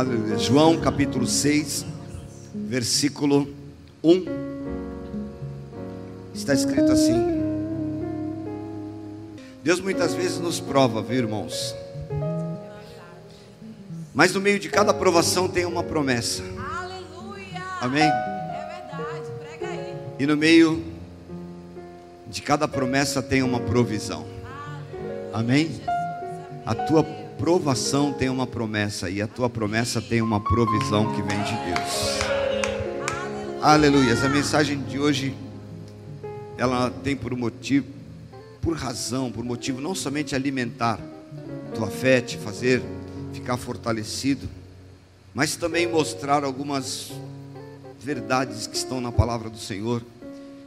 Aleluia. João capítulo 6, versículo 1. Está escrito assim: Deus muitas vezes nos prova, viu, irmãos? Mas no meio de cada provação tem uma promessa. Aleluia! Amém? É verdade, prega aí. E no meio de cada promessa tem uma provisão. Amém? A tua provação tem uma promessa e a tua promessa tem uma provisão que vem de Deus. Aleluia. A mensagem de hoje ela tem por motivo, por razão, por motivo não somente alimentar tua fé, te fazer ficar fortalecido, mas também mostrar algumas verdades que estão na palavra do Senhor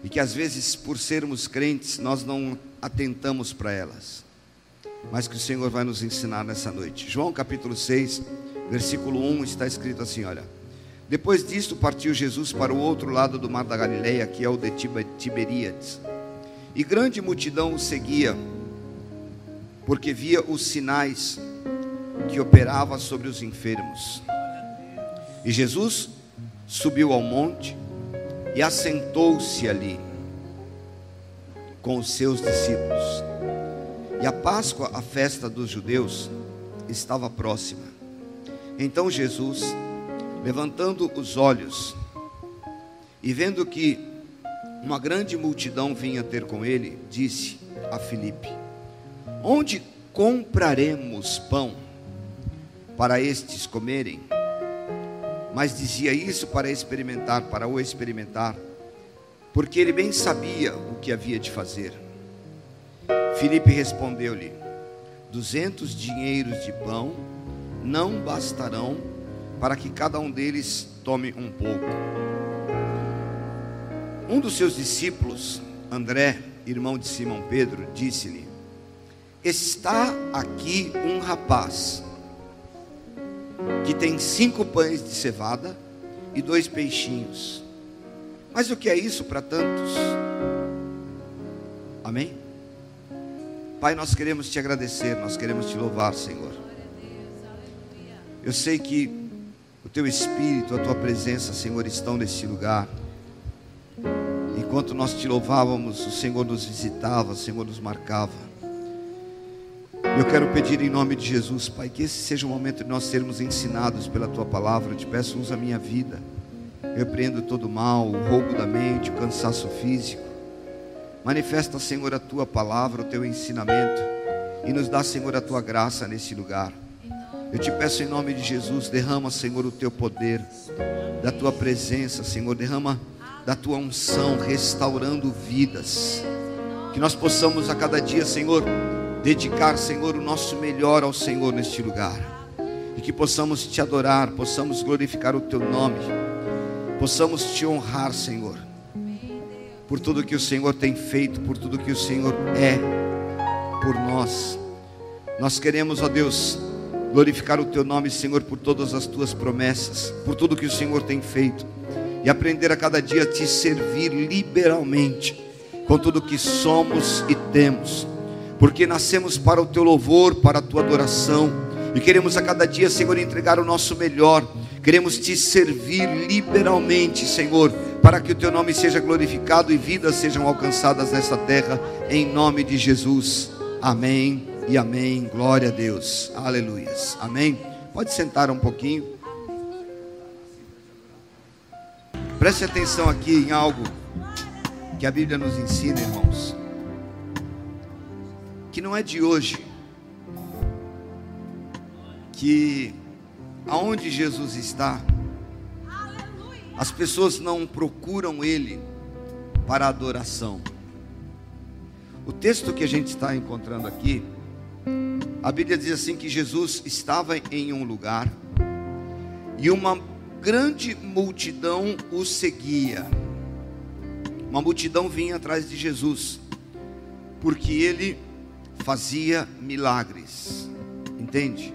e que às vezes, por sermos crentes, nós não atentamos para elas, mas que o Senhor vai nos ensinar nessa noite. João capítulo 6, versículo 1 está escrito assim: olha. Depois disto, partiu Jesus para o outro lado do mar da Galileia, que é o de Tiberíades. E grande multidão o seguia, porque via os sinais que operava sobre os enfermos. E Jesus subiu ao monte e assentou-se ali com os seus discípulos. E a Páscoa, a festa dos judeus, estava próxima. Então Jesus, levantando os olhos e vendo que uma grande multidão vinha ter com ele, disse a Filipe: Onde compraremos pão para estes comerem? Mas dizia isso para experimentar, para o experimentar, porque ele bem sabia o que havia de fazer. Filipe respondeu-lhe: Duzentos dinheiros de pão não bastarão para que cada um deles tome um pouco. Um dos seus discípulos, André, irmão de Simão Pedro, disse-lhe: Está aqui um rapaz que tem cinco pães de cevada e dois peixinhos. Mas o que é isso para tantos? Amém? Pai, nós queremos te agradecer, nós queremos te louvar, Senhor. Eu sei que o teu Espírito, a tua presença, Senhor, estão nesse lugar. Enquanto nós te louvávamos, o Senhor nos visitava, o Senhor nos marcava. Eu quero pedir em nome de Jesus, Pai, que esse seja o momento de nós sermos ensinados pela tua palavra. Eu te peço, usa a minha vida. Eu repreendo todo o mal, o roubo da mente, o cansaço físico. Manifesta, Senhor, a tua palavra, o teu ensinamento. E nos dá, Senhor, a tua graça nesse lugar. Eu te peço em nome de Jesus, derrama, Senhor, o teu poder, da tua presença, Senhor, derrama da tua unção, restaurando vidas. Que nós possamos a cada dia, Senhor, dedicar, Senhor, o nosso melhor ao Senhor neste lugar. E que possamos te adorar, possamos glorificar o teu nome, possamos te honrar, Senhor, por tudo que o Senhor tem feito, por tudo que o Senhor é por nós. Nós queremos, ó Deus, glorificar o teu nome, Senhor, por todas as tuas promessas, por tudo que o Senhor tem feito e aprender a cada dia a te servir liberalmente com tudo que somos e temos porque nascemos para o teu louvor, para a tua adoração, e queremos a cada dia, Senhor, entregar o nosso melhor, queremos te servir liberalmente, Senhor, para que o teu nome seja glorificado e vidas sejam alcançadas nesta terra, em nome de Jesus, amém e amém, glória a Deus, aleluias, amém. Pode sentar um pouquinho, preste atenção aqui em algo que a Bíblia nos ensina, irmãos que não é de hoje, que aonde Jesus está, as pessoas não procuram Ele para adoração. O texto que a gente está encontrando aqui, a Bíblia diz assim que Jesus estava em um lugar e uma grande multidão o seguia. Uma multidão vinha atrás de Jesus, porque ele fazia milagres. Entende?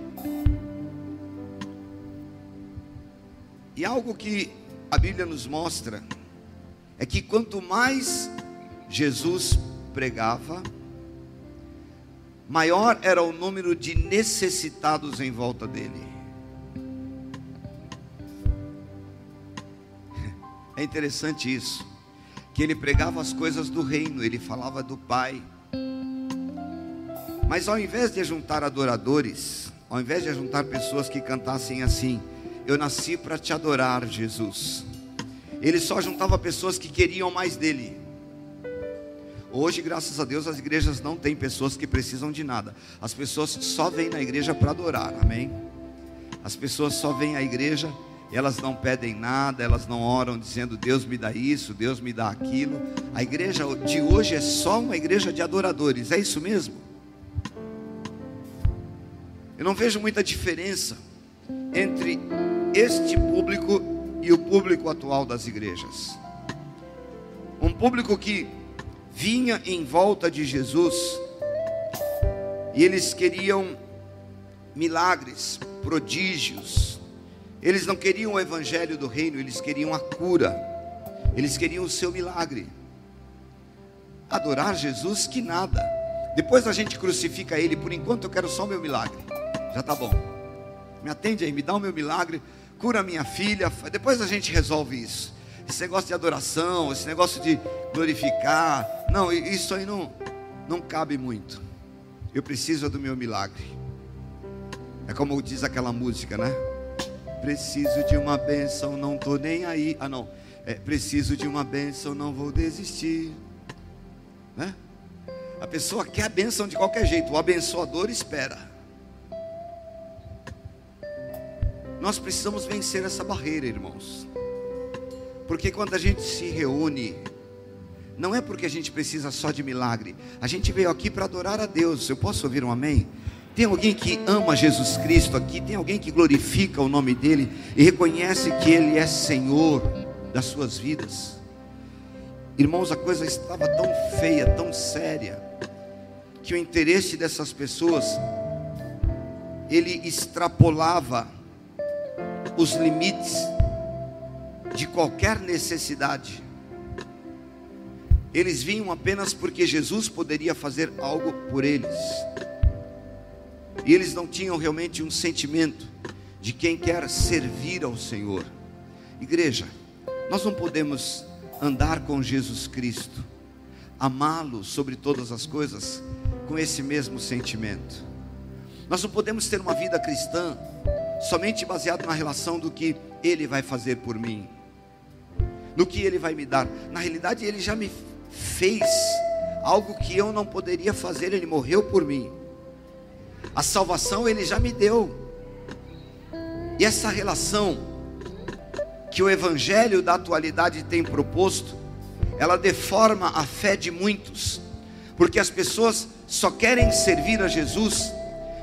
E algo que a Bíblia nos mostra é que quanto mais Jesus pregava, maior era o número de necessitados em volta dele. É interessante isso, que ele pregava as coisas do reino, ele falava do Pai. Mas ao invés de juntar adoradores, ao invés de juntar pessoas que cantassem assim, eu nasci para te adorar, Jesus. Ele só juntava pessoas que queriam mais dele. Hoje, graças a Deus, as igrejas não têm pessoas que precisam de nada. As pessoas só vêm na igreja para adorar. Amém? As pessoas só vêm à igreja, elas não pedem nada, elas não oram dizendo Deus me dá isso, Deus me dá aquilo. A igreja de hoje é só uma igreja de adoradores. É isso mesmo? Eu não vejo muita diferença entre este público e o público atual das igrejas. Um público que vinha em volta de Jesus e eles queriam milagres, prodígios. Eles não queriam o evangelho do reino, eles queriam a cura. Eles queriam o seu milagre. Adorar Jesus que nada. Depois a gente crucifica ele, por enquanto eu quero só o meu milagre. Já tá bom. Me atende aí, me dá o meu milagre, cura minha filha, depois a gente resolve isso. Esse negócio de adoração, esse negócio de glorificar, não, isso aí não, não cabe muito. Eu preciso do meu milagre. É como diz aquela música, né? Preciso de uma bênção, não estou nem aí. Ah, não. É, preciso de uma bênção, não vou desistir. Né? A pessoa quer a bênção de qualquer jeito, o abençoador espera. Nós precisamos vencer essa barreira, irmãos. Porque quando a gente se reúne, não é porque a gente precisa só de milagre. A gente veio aqui para adorar a Deus. Eu posso ouvir um amém? Tem alguém que ama Jesus Cristo aqui? Tem alguém que glorifica o nome dele e reconhece que ele é Senhor das suas vidas? Irmãos, a coisa estava tão feia, tão séria, que o interesse dessas pessoas ele extrapolava os limites de qualquer necessidade. Eles vinham apenas porque Jesus poderia fazer algo por eles. E eles não tinham realmente um sentimento de quem quer servir ao Senhor. Igreja, nós não podemos andar com Jesus Cristo, amá-lo sobre todas as coisas, com esse mesmo sentimento. Nós não podemos ter uma vida cristã somente baseado na relação do que Ele vai fazer por mim, no que Ele vai me dar. Na realidade, Ele já me fez algo que eu não poderia fazer, Ele morreu por mim. A salvação Ele já me deu. E essa relação que o Evangelho da atualidade tem proposto, ela deforma a fé de muitos, porque as pessoas só querem servir a Jesus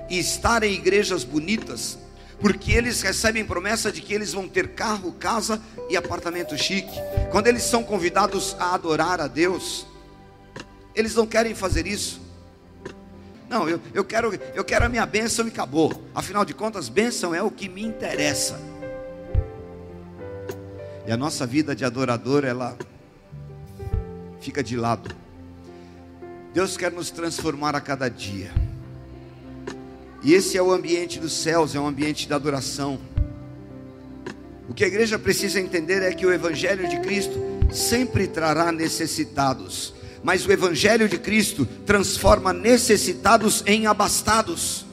e estar em igrejas bonitas, porque eles recebem promessa de que eles vão ter carro, casa e apartamento chique. Quando eles são convidados a adorar a Deus, eles não querem fazer isso. Não, eu, eu, quero, eu quero a minha bênção e acabou. Afinal de contas, bênção é o que me interessa. E a nossa vida de adorador, ela fica de lado. Deus quer nos transformar a cada dia. E esse é o ambiente dos céus, é um ambiente de adoração. O que a igreja precisa entender é que o Evangelho de Cristo sempre trará necessitados, mas o Evangelho de Cristo transforma necessitados em abastados.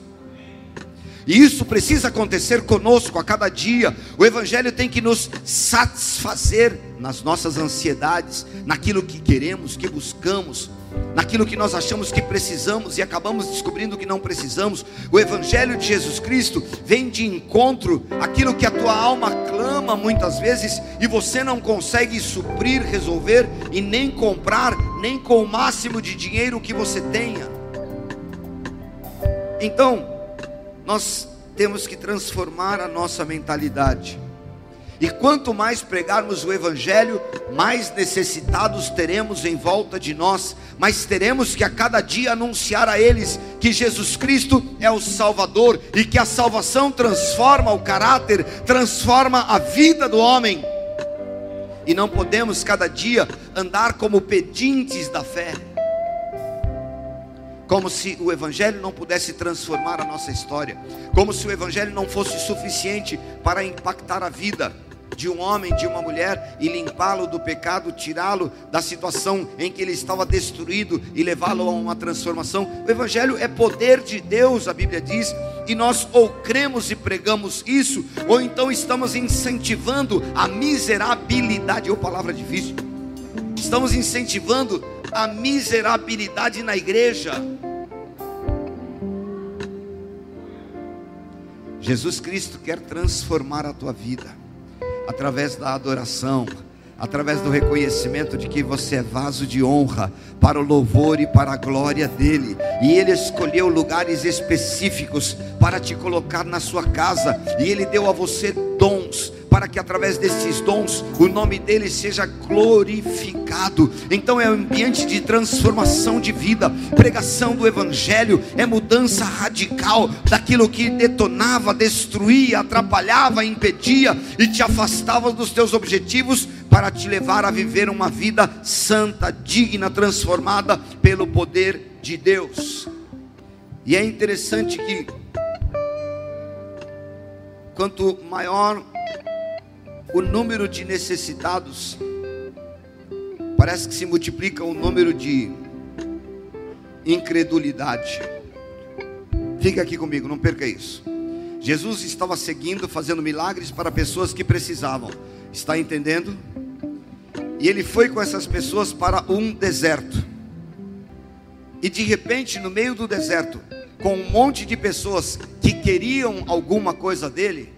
E isso precisa acontecer conosco a cada dia. O Evangelho tem que nos satisfazer nas nossas ansiedades, naquilo que queremos, que buscamos naquilo que nós achamos que precisamos e acabamos descobrindo que não precisamos. O Evangelho de Jesus Cristo vem de encontro àquilo que a tua alma clama muitas vezes e você não consegue suprir, resolver e nem comprar, nem com o máximo de dinheiro que você tenha. Então, nós temos que transformar a nossa mentalidade. E quanto mais pregarmos o Evangelho, mais necessitados teremos em volta de nós, mas teremos que a cada dia anunciar a eles que Jesus Cristo é o Salvador e que a salvação transforma o caráter, transforma a vida do homem. E não podemos cada dia andar como pedintes da fé, como se o Evangelho não pudesse transformar a nossa história, como se o Evangelho não fosse suficiente para impactar a vida de um homem, de uma mulher e limpá-lo do pecado, tirá-lo da situação em que ele estava destruído e levá-lo a uma transformação. O Evangelho é poder de Deus, a Bíblia diz, e nós ou cremos e pregamos isso, ou então estamos incentivando a miserabilidade, ou palavra difícil, estamos incentivando a miserabilidade na igreja. Jesus Cristo quer transformar a tua vida através da adoração, através do reconhecimento de que você é vaso de honra para o louvor e para a glória dele. E ele escolheu lugares específicos para te colocar na sua casa, e ele deu a você dons para que através desses dons o nome dele seja glorificado. Então é um ambiente de transformação de vida, pregação do evangelho, é mudança radical daquilo que detonava, destruía, atrapalhava, impedia e te afastava dos teus objetivos para te levar a viver uma vida santa, digna, transformada pelo poder de Deus. E é interessante que quanto maior o número de necessitados, parece que se multiplica o número de incredulidade. Fica aqui comigo, não perca isso. Jesus estava seguindo, fazendo milagres para pessoas que precisavam. Está entendendo? E ele foi com essas pessoas para um deserto. E de repente, no meio do deserto, com um monte de pessoas que queriam alguma coisa dele,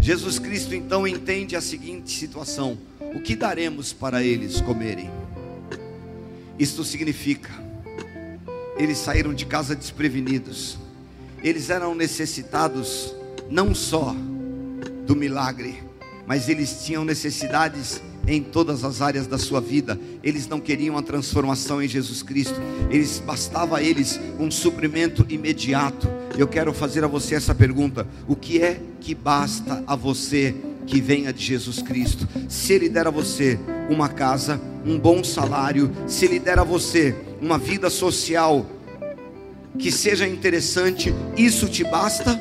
Jesus Cristo então entende a seguinte situação: o que daremos para eles comerem? Isto significa, eles saíram de casa desprevenidos, eles eram necessitados não só do milagre, mas eles tinham necessidades em todas as áreas da sua vida. Eles não queriam a transformação em Jesus Cristo. Eles bastava a eles um suprimento imediato. Eu quero fazer a você essa pergunta: o que é que basta a você que venha de Jesus Cristo? Se ele der a você uma casa, um bom salário, se ele der a você uma vida social que seja interessante, isso te basta?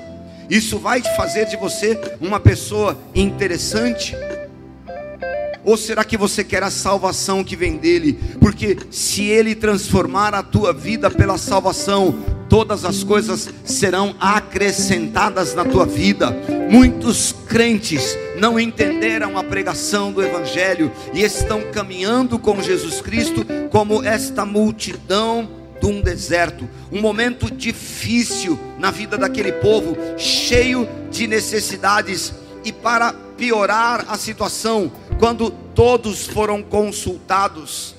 Isso vai fazer de você uma pessoa interessante? Ou será que você quer a salvação que vem dele? Porque se ele transformar a tua vida pela salvação, todas as coisas serão acrescentadas na tua vida. Muitos crentes não entenderam a pregação do Evangelho e estão caminhando com Jesus Cristo como esta multidão de um deserto, um momento difícil na vida daquele povo, cheio de necessidades, e para piorar a situação, quando todos foram consultados,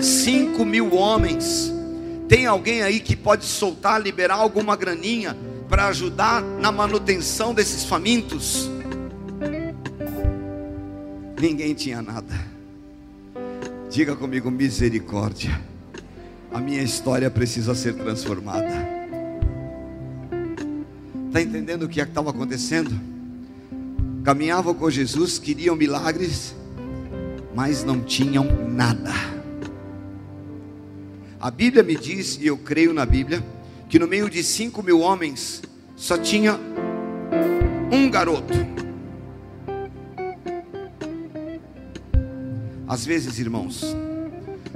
cinco mil homens, tem alguém aí que pode soltar, liberar alguma graninha para ajudar na manutenção desses famintos? Ninguém tinha nada. Diga comigo, misericórdia. A minha história precisa ser transformada. Está entendendo o que é estava acontecendo? Caminhavam com Jesus, queriam milagres, mas não tinham nada. A Bíblia me diz, e eu creio na Bíblia, que no meio de cinco mil homens só tinha um garoto. Às vezes, irmãos,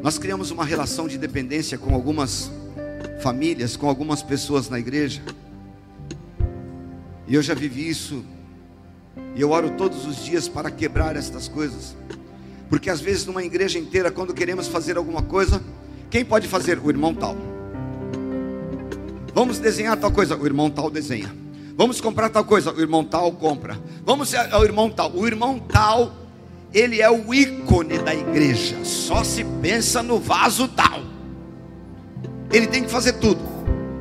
nós criamos uma relação de dependência com algumas famílias, com algumas pessoas na igreja. E eu já vivi isso. E eu oro todos os dias para quebrar estas coisas. Porque às vezes numa igreja inteira, quando queremos fazer alguma coisa, quem pode fazer? O irmão tal. Vamos desenhar tal coisa, o irmão tal desenha. Vamos comprar tal coisa, o irmão tal compra. Vamos ao irmão tal, o irmão tal, ele é o ícone da igreja. Só se pensa no vaso tal. Ele tem que fazer tudo.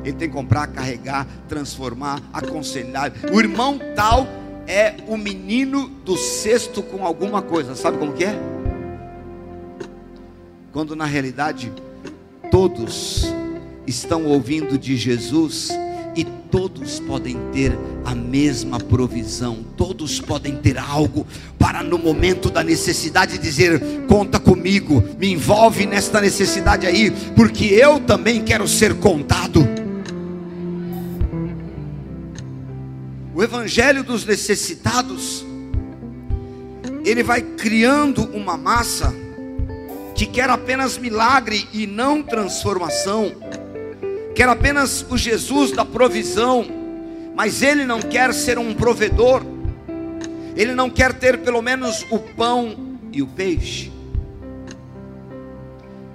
Ele tem que comprar, carregar, transformar, aconselhar. O irmão tal é o menino do cesto com alguma coisa. Sabe como que é? Quando na realidade todos estão ouvindo de Jesus e todos podem ter a mesma provisão, todos podem ter algo para no momento da necessidade dizer: conta comigo, me envolve nesta necessidade aí, porque eu também quero ser contado. O Evangelho dos necessitados ele vai criando uma massa que quer apenas milagre e não transformação, quer apenas o Jesus da provisão, mas ele não quer ser um provedor, ele não quer ter pelo menos o pão e o peixe.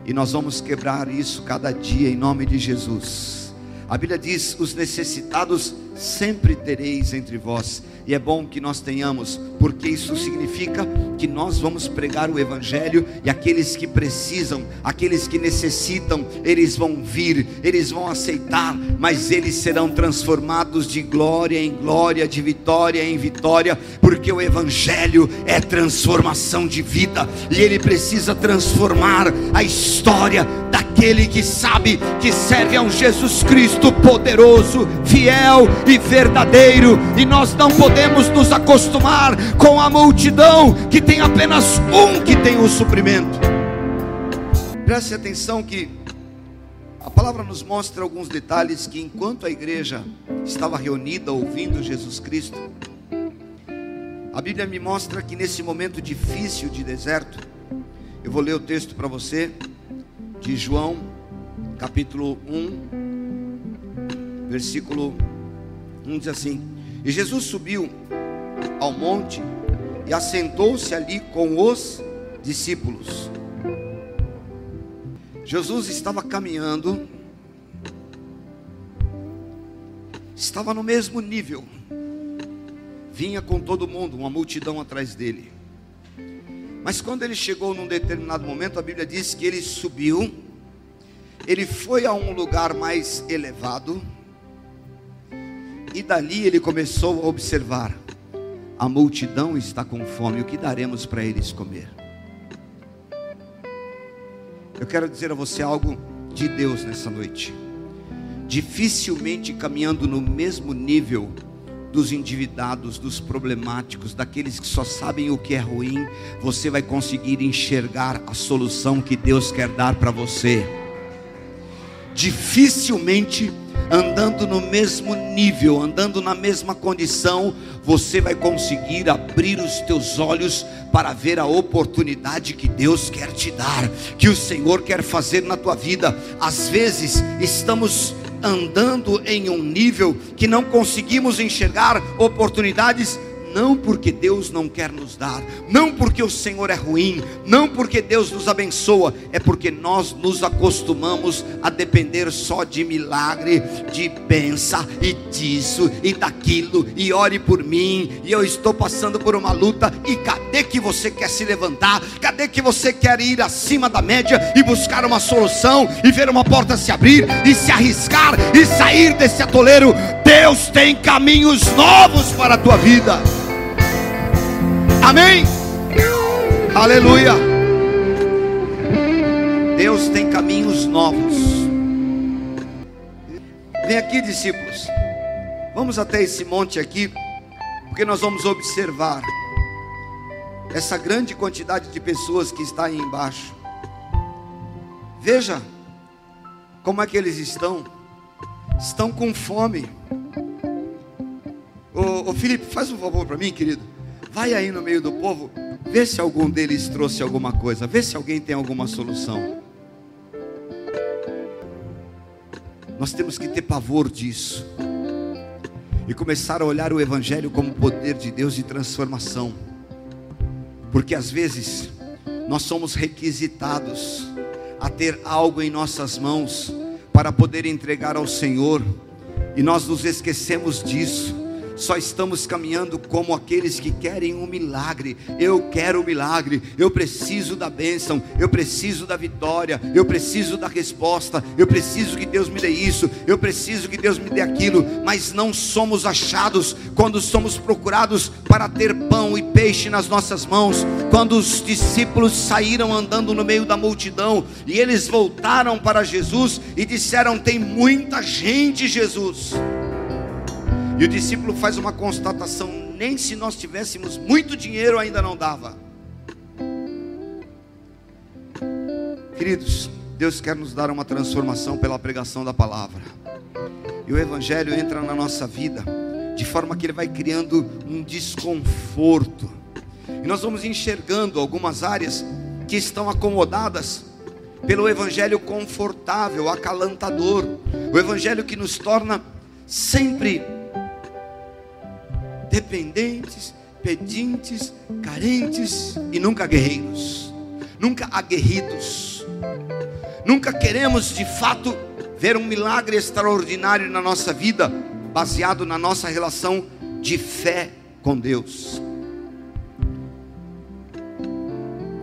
E nós vamos quebrar isso cada dia em nome de Jesus. A Bíblia diz: os necessitados sempre tereis entre vós e é bom que nós tenhamos, porque isso significa que nós vamos pregar o Evangelho e aqueles que precisam, aqueles que necessitam, eles vão vir, eles vão aceitar, mas eles serão transformados de glória em glória, de vitória em vitória, porque o Evangelho é transformação de vida e ele precisa transformar a história daquele que sabe que serve a um Jesus Cristo poderoso, fiel e verdadeiro, e nós não podemos nos acostumar com a multidão que tem apenas um que tem o suprimento. Preste atenção que a palavra nos mostra alguns detalhes que enquanto a igreja estava reunida ouvindo Jesus Cristo, a Bíblia me mostra que nesse momento difícil de deserto, eu vou ler o texto para você de João, capítulo 1, versículo 1 diz assim: e Jesus subiu ao monte e assentou-se ali com os discípulos. Jesus estava caminhando, estava no mesmo nível, vinha com todo mundo, uma multidão atrás dele. Mas quando ele chegou num determinado momento, a Bíblia diz que ele subiu, ele foi a um lugar mais elevado, e dali ele começou a observar: a multidão está com fome, o que daremos para eles comer? Eu quero dizer a você algo de Deus nessa noite. Dificilmente caminhando no mesmo nível dos endividados, dos problemáticos, daqueles que só sabem o que é ruim, você vai conseguir enxergar a solução que Deus quer dar para você. Dificilmente andando no mesmo nível, andando na mesma condição, você vai conseguir abrir os teus olhos para ver a oportunidade que Deus quer te dar, que o Senhor quer fazer na tua vida. Às vezes estamos andando em um nível que não conseguimos enxergar oportunidades não porque Deus não quer nos dar, não porque o Senhor é ruim, não porque Deus nos abençoa, é porque nós nos acostumamos a depender só de milagre, de benção e disso e daquilo, e ore por mim, e eu estou passando por uma luta, e cadê que você quer se levantar? Cadê que você quer ir acima da média e buscar uma solução e ver uma porta se abrir e se arriscar e sair desse atoleiro? Deus tem caminhos novos para a tua vida. Amém? Aleluia. Deus tem caminhos novos. Vem aqui, discípulos. Vamos até esse monte aqui, porque nós vamos observar essa grande quantidade de pessoas que está aí embaixo. Veja como é que eles estão. Estão com fome. Ô Felipe, faz um favor para mim, querido. Vai aí no meio do povo, vê se algum deles trouxe alguma coisa, vê se alguém tem alguma solução. Nós temos que ter pavor disso. E começar a olhar o Evangelho como poder de Deus de transformação, porque às vezes nós somos requisitados a ter algo em nossas mãos para poder entregar ao Senhor, e nós nos esquecemos disso só estamos caminhando como aqueles que querem um milagre. Eu quero o um milagre, eu preciso da bênção, eu preciso da vitória, eu preciso da resposta, eu preciso que Deus me dê isso, eu preciso que Deus me dê aquilo, mas não somos achados quando somos procurados para ter pão e peixe nas nossas mãos. Quando os discípulos saíram andando no meio da multidão e eles voltaram para Jesus e disseram: Tem muita gente, Jesus. E o discípulo faz uma constatação: nem se nós tivéssemos muito dinheiro ainda não dava. Queridos, Deus quer nos dar uma transformação pela pregação da palavra. E o Evangelho entra na nossa vida de forma que ele vai criando um desconforto. E nós vamos enxergando algumas áreas que estão acomodadas pelo evangelho confortável, acalantador, o evangelho que nos torna sempre dependentes, pedintes, carentes e nunca guerreiros, nunca aguerridos. Nunca queremos de fato ver um milagre extraordinário na nossa vida, baseado na nossa relação de fé com Deus.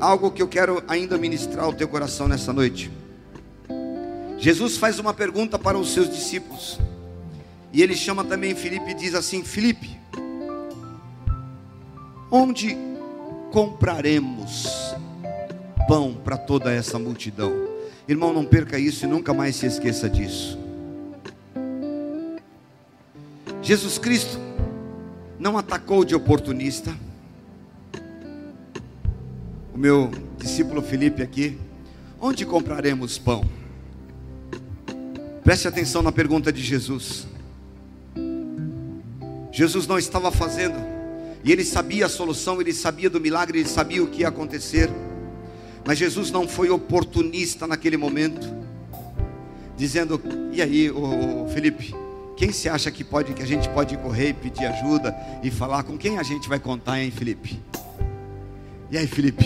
Algo que eu quero ainda ministrar ao teu coração nessa noite. Jesus faz uma pergunta para os seus discípulos. E ele chama também Filipe e diz assim: Filipe, onde compraremos pão para toda essa multidão? Irmão, não perca isso e nunca mais se esqueça disso. Jesus Cristo não atacou de oportunista. O meu discípulo Felipe aqui, onde compraremos pão? Preste atenção na pergunta de Jesus. Jesus não estava fazendo, e ele sabia a solução, ele sabia do milagre, ele sabia o que ia acontecer. Mas Jesus não foi oportunista naquele momento, dizendo: "E aí, o Felipe, quem se acha que pode que a gente pode correr e pedir ajuda e falar com quem a gente vai contar, hein, Felipe? E aí, Felipe?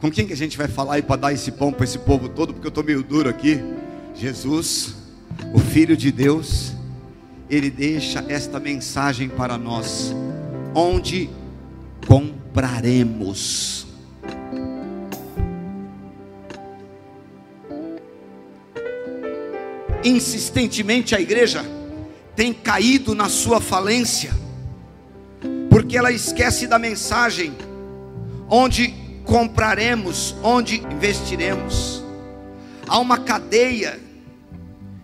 Com quem que a gente vai falar e para dar esse pão para esse povo todo, porque eu estou meio duro aqui. Jesus, o Filho de Deus, ele deixa esta mensagem para nós: onde compraremos? Insistentemente a igreja tem caído na sua falência, porque ela esquece da mensagem onde compraremos, onde investiremos. Há uma cadeia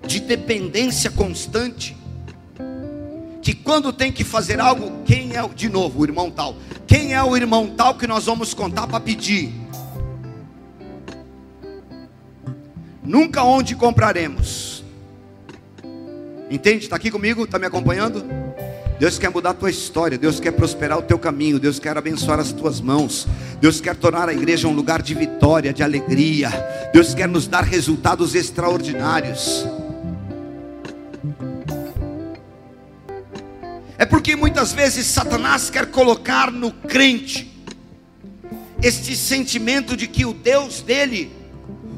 de dependência constante. Que quando tem que fazer algo, quem é de novo o irmão tal? Quem é o irmão tal que nós vamos contar para pedir? Nunca onde compraremos. Entende? Está aqui comigo? Está me acompanhando? Deus quer mudar a tua história, Deus quer prosperar o teu caminho, Deus quer abençoar as tuas mãos, Deus quer tornar a igreja um lugar de vitória, de alegria, Deus quer nos dar resultados extraordinários. É porque muitas vezes Satanás quer colocar no crente este sentimento de que o Deus dele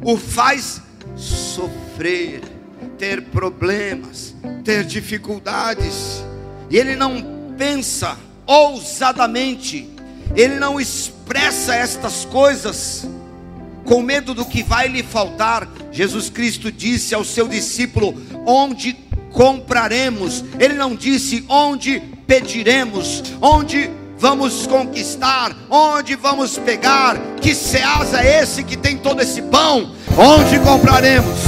o faz sofrer ter problemas, ter dificuldades, e ele não pensa ousadamente, ele não expressa estas coisas com medo do que vai lhe faltar. Jesus Cristo disse ao seu discípulo: Onde compraremos? Ele não disse onde pediremos, onde vamos conquistar, onde vamos pegar, que seasa é esse que tem todo esse pão, onde compraremos?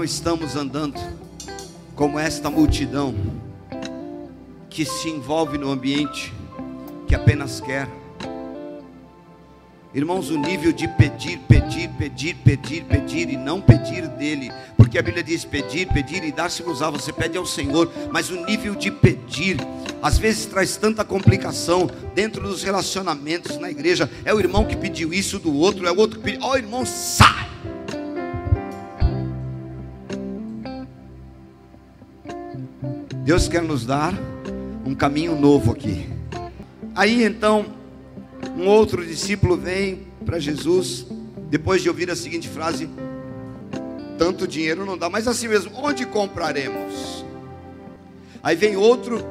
não estamos andando como esta multidão que se envolve no ambiente que apenas quer. Irmãos, o nível de pedir, pedir, pedir, pedir, pedir e não pedir dele, porque a Bíblia diz pedir, pedir e dar-se-vos-á, você pede ao Senhor, mas o nível de pedir, às vezes traz tanta complicação dentro dos relacionamentos na igreja. É o irmão que pediu isso do outro, é o outro que pediu, ó oh, irmão, sai! Deus quer nos dar um caminho novo aqui. Aí então, um outro discípulo vem para Jesus, depois de ouvir a seguinte frase: Tanto dinheiro não dá, mas assim mesmo, onde compraremos? Aí vem outro,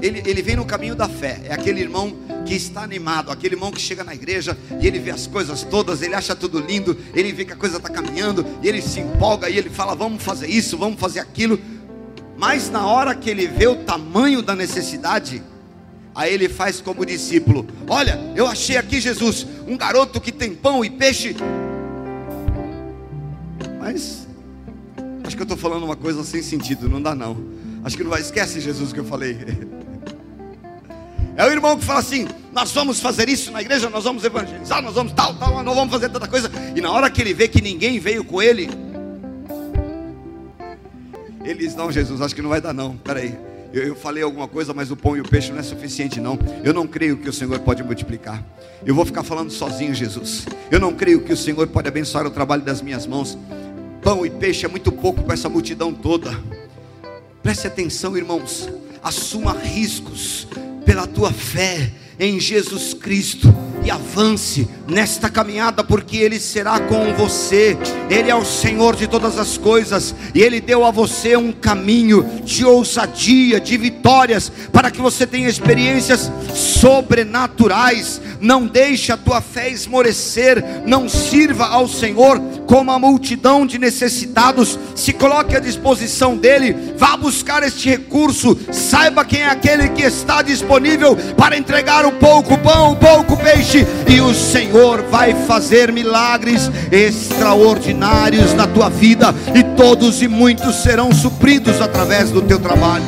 ele, ele vem no caminho da fé, é aquele irmão que está animado, aquele irmão que chega na igreja e ele vê as coisas todas, ele acha tudo lindo, ele vê que a coisa está caminhando, e ele se empolga e ele fala: Vamos fazer isso, vamos fazer aquilo. Mas na hora que ele vê o tamanho da necessidade, aí ele faz como discípulo: Olha, eu achei aqui, Jesus, um garoto que tem pão e peixe. Mas, acho que eu estou falando uma coisa sem sentido, não dá não. Acho que não vai, esquece Jesus que eu falei. É o irmão que fala assim: nós vamos fazer isso na igreja, nós vamos evangelizar, nós vamos tal, tal, nós vamos fazer tanta coisa. E na hora que ele vê que ninguém veio com ele, ele diz: Não, Jesus, acho que não vai dar, não. Peraí, eu, eu falei alguma coisa, mas o pão e o peixe não é suficiente, não. Eu não creio que o Senhor pode multiplicar. Eu vou ficar falando sozinho, Jesus. Eu não creio que o Senhor pode abençoar o trabalho das minhas mãos. Pão e peixe é muito pouco para essa multidão toda. Preste atenção, irmãos. Assuma riscos pela tua fé em Jesus Cristo e avance nesta caminhada, porque Ele será com você. Ele é o Senhor de todas as coisas e Ele deu a você um caminho de ousadia, de vitórias, para que você tenha experiências sobrenaturais. Não deixe a tua fé esmorecer, não sirva ao Senhor como a multidão de necessitados. Se coloque à disposição dele, vá buscar este recurso. Saiba quem é aquele que está disponível para entregar um pouco pão, um pouco peixe, e o Senhor vai fazer milagres extraordinários na tua vida, e todos e muitos serão supridos através do teu trabalho.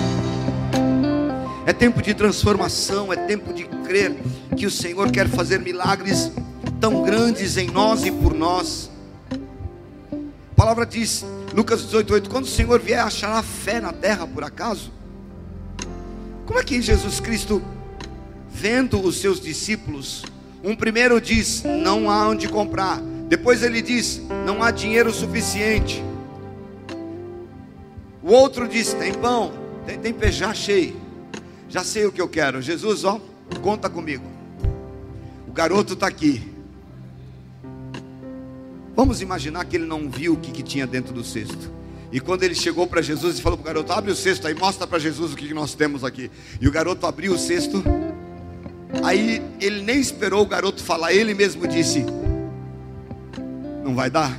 É tempo de transformação, é tempo de crer que o Senhor quer fazer milagres tão grandes em nós e por nós. A palavra diz, Lucas 18:8, quando o Senhor vier, achará fé na terra por acaso? Como é que Jesus Cristo, vendo os seus discípulos, um primeiro diz: não há onde comprar. Depois ele diz: não há dinheiro suficiente. O outro diz: tem pão, tem, tem pejá cheio. Já sei o que eu quero. Jesus, ó, conta comigo. O garoto está aqui. Vamos imaginar que ele não viu o que, que tinha dentro do cesto. E quando ele chegou para Jesus e falou para o garoto: Abre o cesto aí, mostra para Jesus o que, que nós temos aqui. E o garoto abriu o cesto. Aí ele nem esperou o garoto falar, ele mesmo disse: Não vai dar.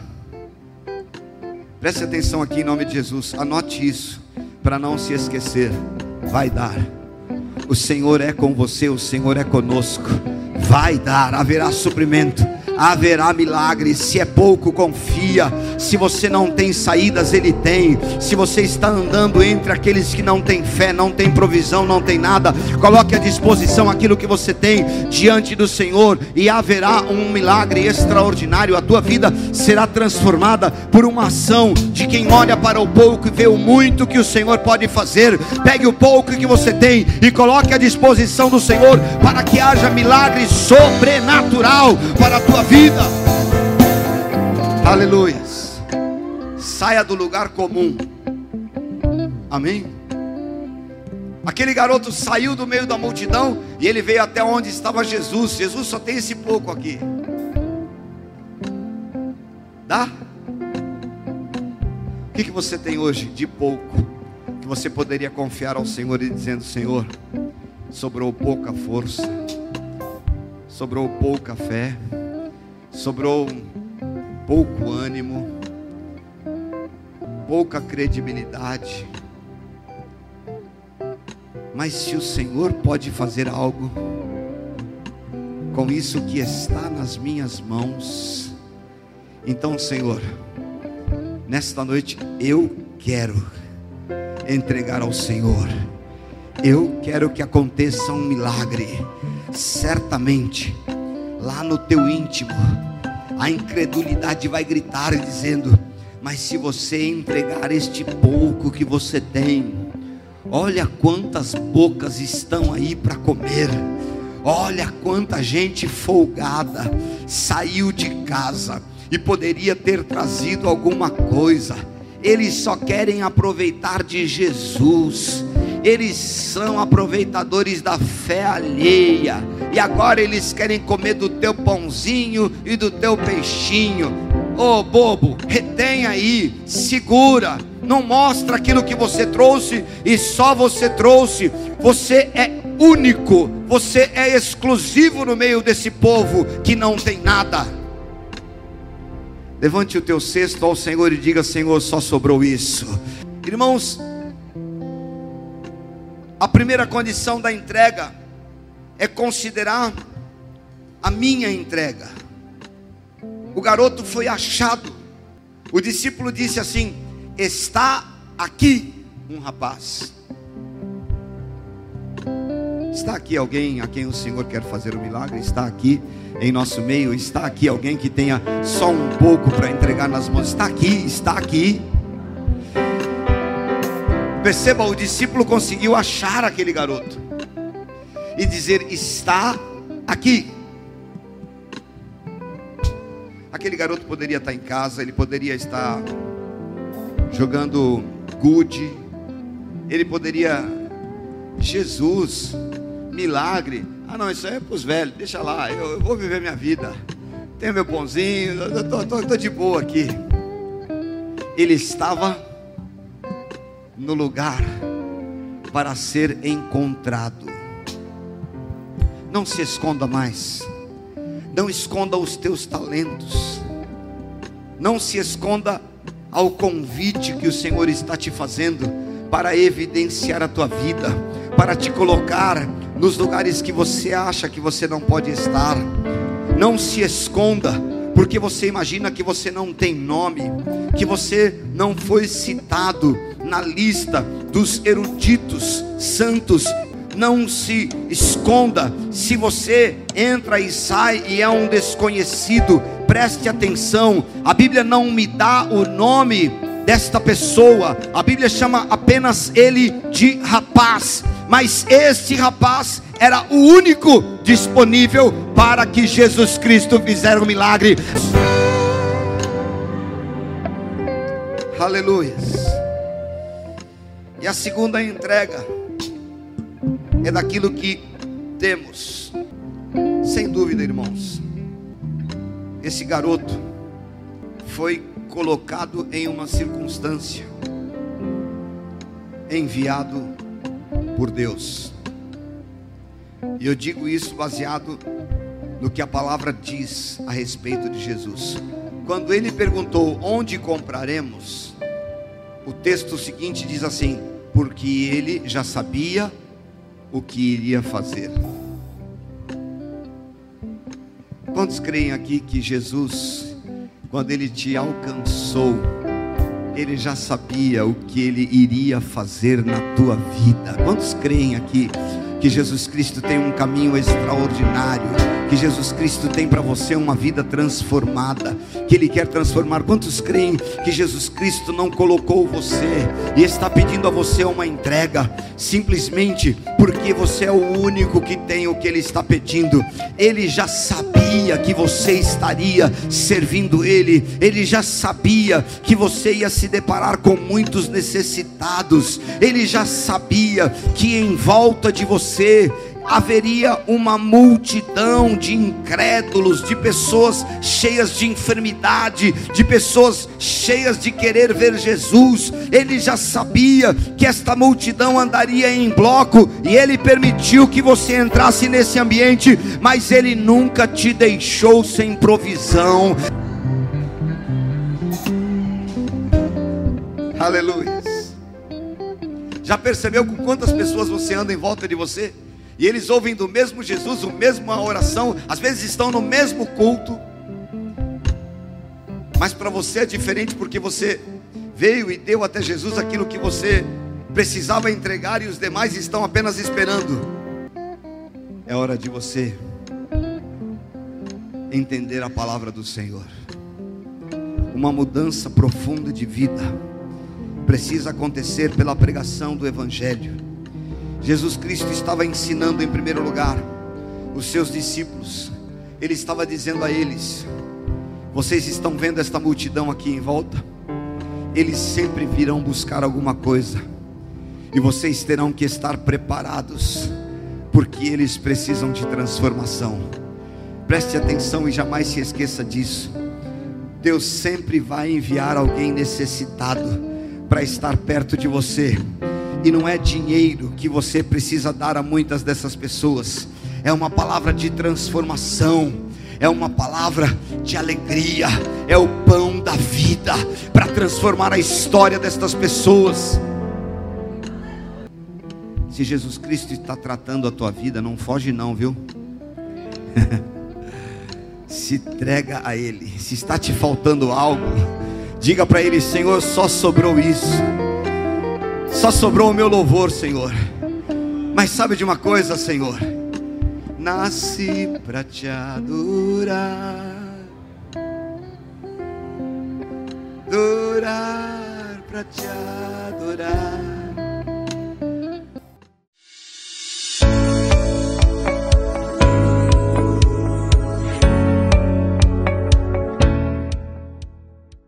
Preste atenção aqui em nome de Jesus. Anote isso para não se esquecer. Vai dar. O Senhor é com você, o Senhor é conosco. Vai dar, haverá suprimento haverá milagre. Se é pouco, confia. Se você não tem saídas, Ele tem. Se você está andando entre aqueles que não têm fé, não tem provisão, não tem nada, coloque à disposição aquilo que você tem diante do Senhor e haverá um milagre extraordinário. A tua vida será transformada por uma ação de quem olha para o pouco e vê o muito que o Senhor pode fazer. Pegue o pouco que você tem e coloque à disposição do Senhor para que haja milagre sobrenatural para a tua vida. Aleluias. Saia do lugar comum. Amém. Aquele garoto saiu do meio da multidão e ele veio até onde estava Jesus. Jesus só tem esse pouco aqui. Dá? O que, que você tem hoje de pouco? Que você poderia confiar ao Senhor e dizendo: Senhor, sobrou pouca força, sobrou pouca fé sobrou pouco ânimo, pouca credibilidade. Mas se o Senhor pode fazer algo com isso que está nas minhas mãos, então, Senhor, nesta noite eu quero entregar ao Senhor. Eu quero que aconteça um milagre. Certamente lá no teu íntimo, a incredulidade vai gritar dizendo: Mas se você entregar este pouco que você tem, olha quantas bocas estão aí para comer. Olha quanta gente folgada saiu de casa e poderia ter trazido alguma coisa. Eles só querem aproveitar de Jesus eles são aproveitadores da fé alheia, e agora eles querem comer do teu pãozinho e do teu peixinho. Ô oh, bobo, retém aí, segura, não mostra aquilo que você trouxe e só você trouxe. Você é único, você é exclusivo no meio desse povo que não tem nada. Levante o teu cesto ao Senhor e diga: Senhor, só sobrou isso. Irmãos, a primeira condição da entrega é considerar a minha entrega. O garoto foi achado. O discípulo disse assim: Está aqui um rapaz. Está aqui alguém a quem o Senhor quer fazer o um milagre? Está aqui em nosso meio? Está aqui alguém que tenha só um pouco para entregar nas mãos? Está aqui, está aqui Perceba, o discípulo conseguiu achar aquele garoto e dizer: Está aqui. Aquele garoto poderia estar em casa, ele poderia estar jogando gude, ele poderia, Jesus, milagre. Ah, não, isso é para os velhos, deixa lá, eu, eu, vou viver minha vida. Tenho meu pãozinho, estou de boa aqui. Ele estava no lugar para ser encontrado. Não se esconda mais. Não esconda os teus talentos. Não se esconda ao convite que o Senhor está te fazendo para evidenciar a tua vida, para te colocar nos lugares que você acha que você não pode estar. Não se esconda, porque você imagina que você não tem nome, que você não foi citado na lista dos eruditos santos não se esconda. Se você entra e sai e é um desconhecido, preste atenção. A Bíblia não me dá o nome desta pessoa. A Bíblia chama apenas ele de rapaz. Mas este rapaz era o único disponível para que Jesus Cristo fizesse um milagre. Aleluia. E a segunda entrega é daquilo que temos. Sem dúvida, irmãos. Esse garoto foi colocado em uma circunstância, enviado por Deus. E eu digo isso baseado no que a palavra diz a respeito de Jesus. Quando ele perguntou onde compraremos, o texto seguinte diz assim: porque ele já sabia o que iria fazer. Quantos creem aqui que Jesus, quando ele te alcançou, ele já sabia o que ele iria fazer na tua vida? Quantos creem aqui que Jesus Cristo tem um caminho extraordinário? que Jesus Cristo tem para você uma vida transformada, que Ele quer transformar. Quantos creem que Jesus Cristo não colocou você e está pedindo a você uma entrega, simplesmente porque você é o único que tem o que Ele está pedindo? Ele já sabia que você estaria servindo Ele, Ele já sabia que você ia se deparar com muitos necessitados, Ele já sabia que em volta de você haveria uma multidão de incrédulos, de pessoas cheias de enfermidade, de pessoas cheias de querer ver Jesus. Ele já sabia que esta multidão andaria em bloco e ele permitiu que você entrasse nesse ambiente, mas ele nunca te deixou sem provisão. Aleluia. Já percebeu com quantas pessoas você anda em volta de você? E eles ouvem do mesmo Jesus, o mesma oração, às vezes estão no mesmo culto, mas para você é diferente porque você veio e deu até Jesus aquilo que você precisava entregar e os demais estão apenas esperando. É hora de você entender a palavra do Senhor. Uma mudança profunda de vida precisa acontecer pela pregação do Evangelho Jesus Cristo estava ensinando em primeiro lugar os seus discípulos. Ele estava dizendo a eles: Vocês estão vendo esta multidão aqui em volta? Eles sempre virão buscar alguma coisa, e vocês terão que estar preparados, porque eles precisam de transformação. Preste atenção e jamais se esqueça disso. Deus sempre vai enviar alguém necessitado para estar perto de você e não é dinheiro que você precisa dar a muitas dessas pessoas, é uma palavra de transformação, é uma palavra de alegria, é o pão da vida para transformar a história destas pessoas. Se Jesus Cristo está tratando a tua vida, não foge não, viu? se entrega a Ele. Se está te faltando algo, diga para Ele: Senhor, só sobrou isso. Só sobrou o meu louvor, Senhor. Mas sabe de uma coisa, Senhor? Nasci para te adorar. Adorar para te adorar.